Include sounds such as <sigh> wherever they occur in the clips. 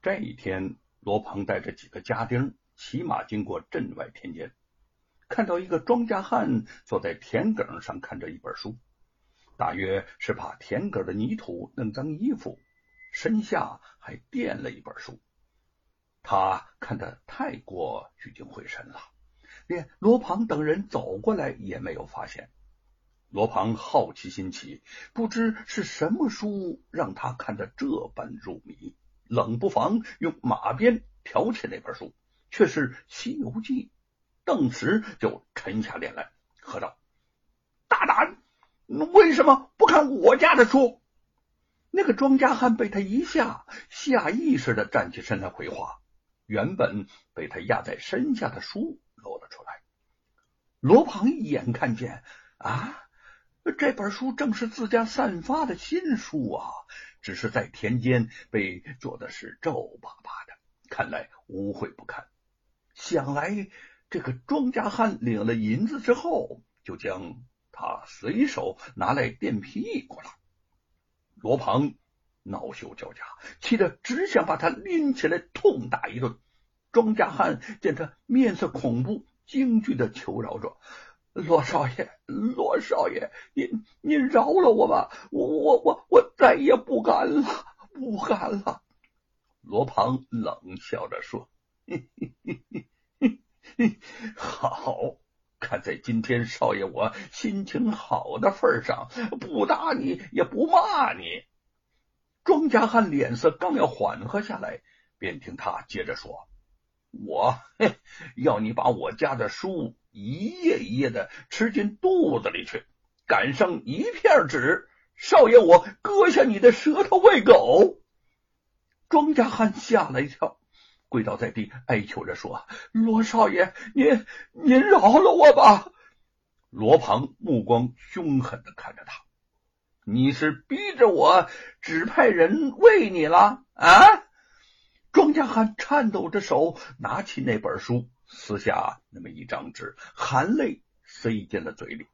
这一天，罗鹏带着几个家丁骑马经过镇外田间，看到一个庄稼汉坐在田埂上看着一本书，大约是怕田埂的泥土弄脏衣服，身下还垫了一本书。他看得太过聚精会神了，连罗庞等人走过来也没有发现。罗庞好奇心起，不知是什么书让他看得这般入迷。冷不防用马鞭挑起那本书，却是《西游记》，顿时就沉下脸来，喝道：“大胆！为什么不看我家的书？”那个庄稼汉被他一吓，下意识的站起身来回话，原本被他压在身下的书露了出来。罗庞一眼看见，啊，这本书正是自家散发的新书啊！只是在田间被做的是皱巴巴的，看来污秽不堪。想来这个庄稼汉领了银子之后，就将他随手拿来垫屁股了。罗鹏恼羞交加，气得只想把他拎起来痛打一顿。庄稼汉见他面色恐怖，惊惧的求饶着。罗少爷，罗少爷，您您饶了我吧！我我我我再也不敢了，不敢了。罗庞冷笑着说：“嘿嘿嘿嘿嘿好，看在今天少爷我心情好的份上，不打你也不骂你。”庄稼汉脸色刚要缓和下来，便听他接着说：“我要你把我家的书。”一页一页的吃进肚子里去，赶上一片纸，少爷我割下你的舌头喂狗。庄稼汉吓了一跳，跪倒在地，哀求着说：“罗少爷，您您饶了我吧！”罗庞目光凶狠的看着他：“你是逼着我指派人喂你了啊？”庄稼汉颤抖着手拿起那本书。撕下那么一张纸，含泪塞进了嘴里，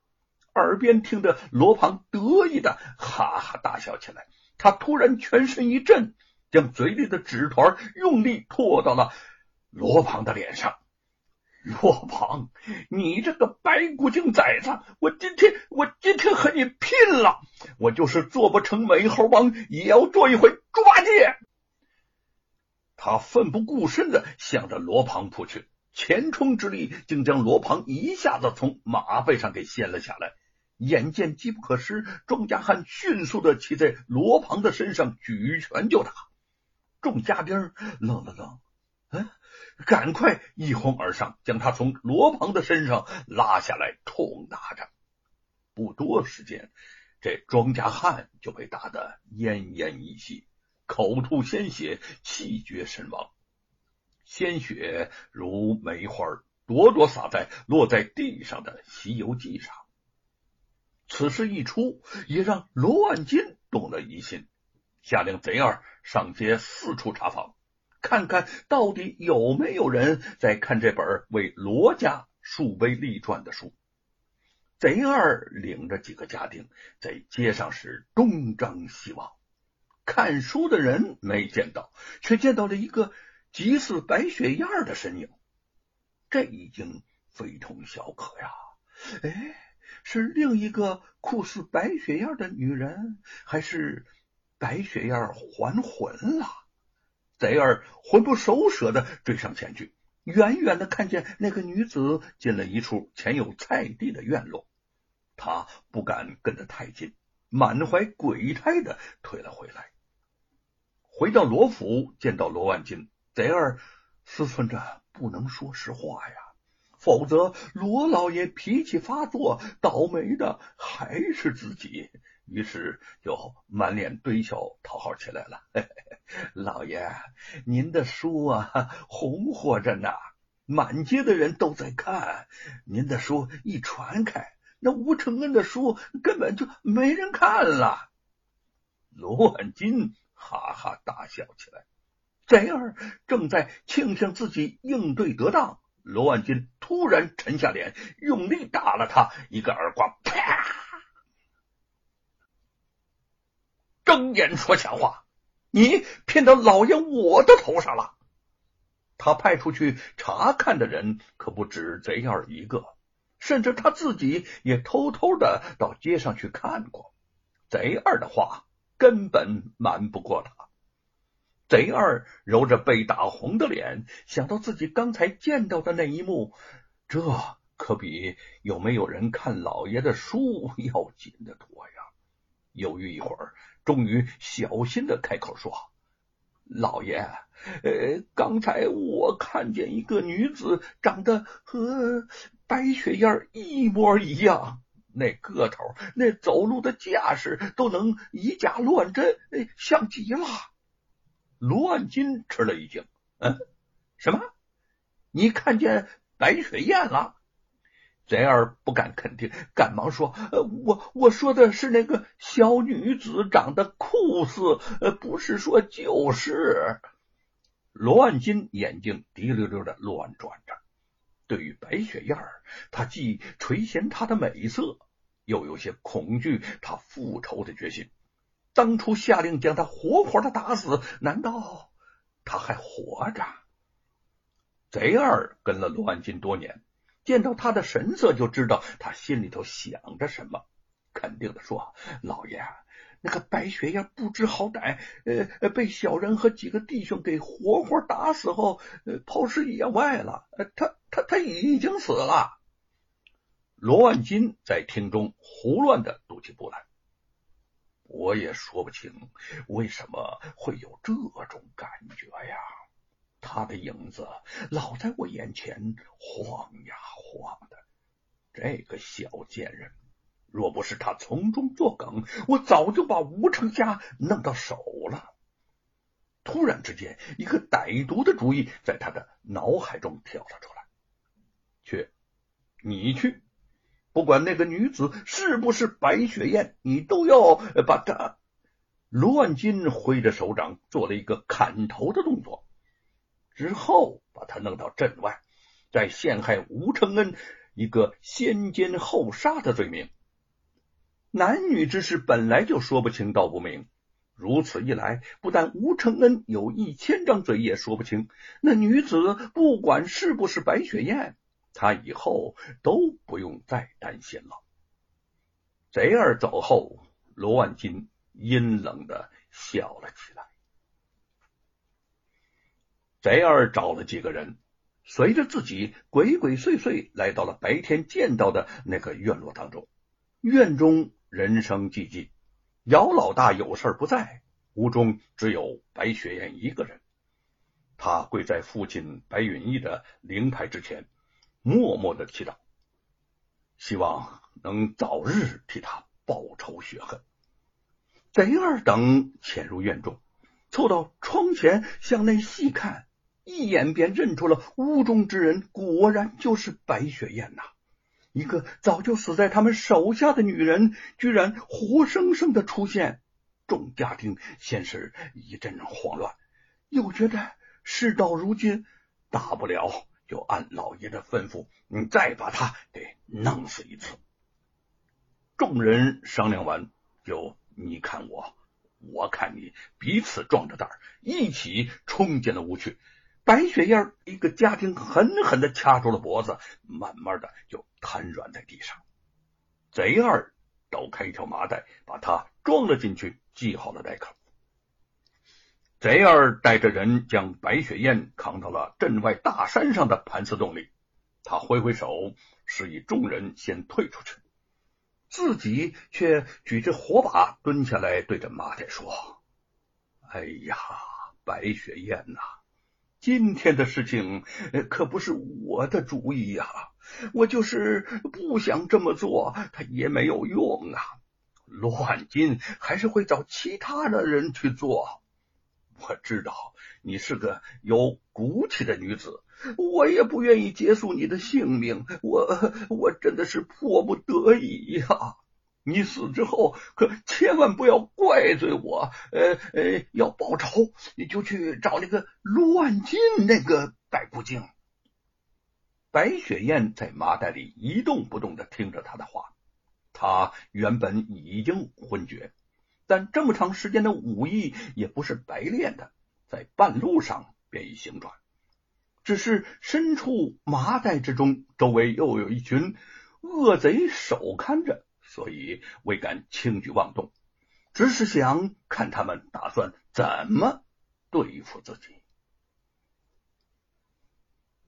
耳边听着罗庞得意的哈哈大笑起来。他突然全身一震，将嘴里的纸团用力吐到了罗庞的脸上。罗庞，你这个白骨精崽子！我今天我今天和你拼了！我就是做不成美猴王，也要做一回猪八戒！他奋不顾身的向着罗庞扑去。前冲之力，竟将罗庞一下子从马背上给掀了下来。眼见机不可失，庄稼汉迅速的骑在罗庞的身上，举拳就打。众家丁愣了愣，嗯，赶快一哄而上，将他从罗庞的身上拉下来，痛打着。不多时间，这庄稼汉就被打得奄奄一息，口吐鲜血，气绝身亡。鲜血如梅花，朵朵洒在落在地上的《西游记》上。此事一出，也让罗万金动了疑心，下令贼儿上街四处查访，看看到底有没有人在看这本为罗家树碑立传的书。贼二领着几个家丁在街上是东张西望，看书的人没见到，却见到了一个。极似白雪燕的身影，这已经非同小可呀！哎，是另一个酷似白雪燕的女人，还是白雪燕还魂了？贼儿魂不守舍的追上前去，远远的看见那个女子进了一处前有菜地的院落，他不敢跟得太近，满怀鬼胎的退了回来。回到罗府，见到罗万金。贼儿思忖着，不能说实话呀，否则罗老爷脾气发作，倒霉的还是自己。于是就满脸堆笑讨好起来了。嘿 <laughs> 嘿老爷，您的书啊，红火着呢，满街的人都在看。您的书一传开，那吴承恩的书根本就没人看了。罗万金哈哈大笑起来。贼二正在庆幸自己应对得当，罗万金突然沉下脸，用力打了他一个耳光，啪！睁眼说瞎话，你骗到老爷我的头上了。他派出去查看的人可不止贼二一个，甚至他自己也偷偷的到街上去看过。贼二的话根本瞒不过他。贼二揉着被打红的脸，想到自己刚才见到的那一幕，这可比有没有人看老爷的书要紧的多呀。犹豫一会儿，终于小心的开口说：“老爷，呃，刚才我看见一个女子，长得和白雪燕一模一样，那个头，那走路的架势，都能以假乱真，像极了。”罗万金吃了一惊：“嗯，什么？你看见白雪燕了？”贼儿不敢肯定，赶忙说：“呃，我我说的是那个小女子，长得酷似，呃，不是说就是。”罗万金眼睛滴溜溜的乱转着。对于白雪燕儿，他既垂涎她的美色，又有些恐惧她复仇的决心。当初下令将他活活的打死，难道他还活着？贼二跟了罗万金多年。见到他的神色，就知道他心里头想着什么。肯定的说：“老爷，那个白雪燕不知好歹，呃，被小人和几个弟兄给活活打死后，呃，抛尸野外了。他他他已经死了。”罗万金在厅中胡乱的踱起步来。我也说不清为什么会有这种感觉呀。他的影子老在我眼前晃呀晃的，这个小贱人，若不是他从中作梗，我早就把吴成家弄到手了。突然之间，一个歹毒的主意在他的脑海中跳了出来：去，你去，不管那个女子是不是白雪燕，你都要把她。卢万金挥着手掌，做了一个砍头的动作。之后把他弄到镇外，再陷害吴承恩一个先奸后杀的罪名。男女之事本来就说不清道不明，如此一来，不但吴承恩有一千张嘴也说不清，那女子不管是不是白雪燕，他以后都不用再担心了。贼儿走后，罗万金阴冷的笑了起来。贼儿找了几个人，随着自己鬼鬼祟祟来到了白天见到的那个院落当中。院中人声寂寂，姚老大有事不在，屋中只有白雪燕一个人。他跪在父亲白允逸的灵牌之前，默默的祈祷，希望能早日替他报仇雪恨。贼儿等潜入院中，凑到窗前向内细看。一眼便认出了屋中之人，果然就是白雪燕呐！一个早就死在他们手下的女人，居然活生生的出现。众家丁先是一阵慌乱，又觉得事到如今，大不了就按老爷的吩咐，你再把他给弄死一次。众人商量完，就你看我，我看你，彼此壮着胆儿，一起冲进了屋去。白雪燕一个家庭狠狠的掐住了脖子，慢慢的就瘫软在地上。贼二抖开一条麻袋，把他装了进去，系好了袋口。贼儿带着人将白雪燕扛到了镇外大山上的盘丝洞里，他挥挥手示意众人先退出去，自己却举着火把蹲下来，对着麻袋说：“哎呀，白雪燕呐！”今天的事情可不是我的主意呀，我就是不想这么做，他也没有用啊。罗万金还是会找其他的人去做。我知道你是个有骨气的女子，我也不愿意结束你的性命，我我真的是迫不得已呀。你死之后可千万不要怪罪我，呃呃，要报仇你就去找那个罗万金那个白骨精。白雪燕在麻袋里一动不动的听着他的话，他原本已经昏厥，但这么长时间的武艺也不是白练的，在半路上便已行转。只是身处麻袋之中，周围又有一群恶贼守看着，所以未敢轻举妄动，只是想看他们打算怎么对付自己。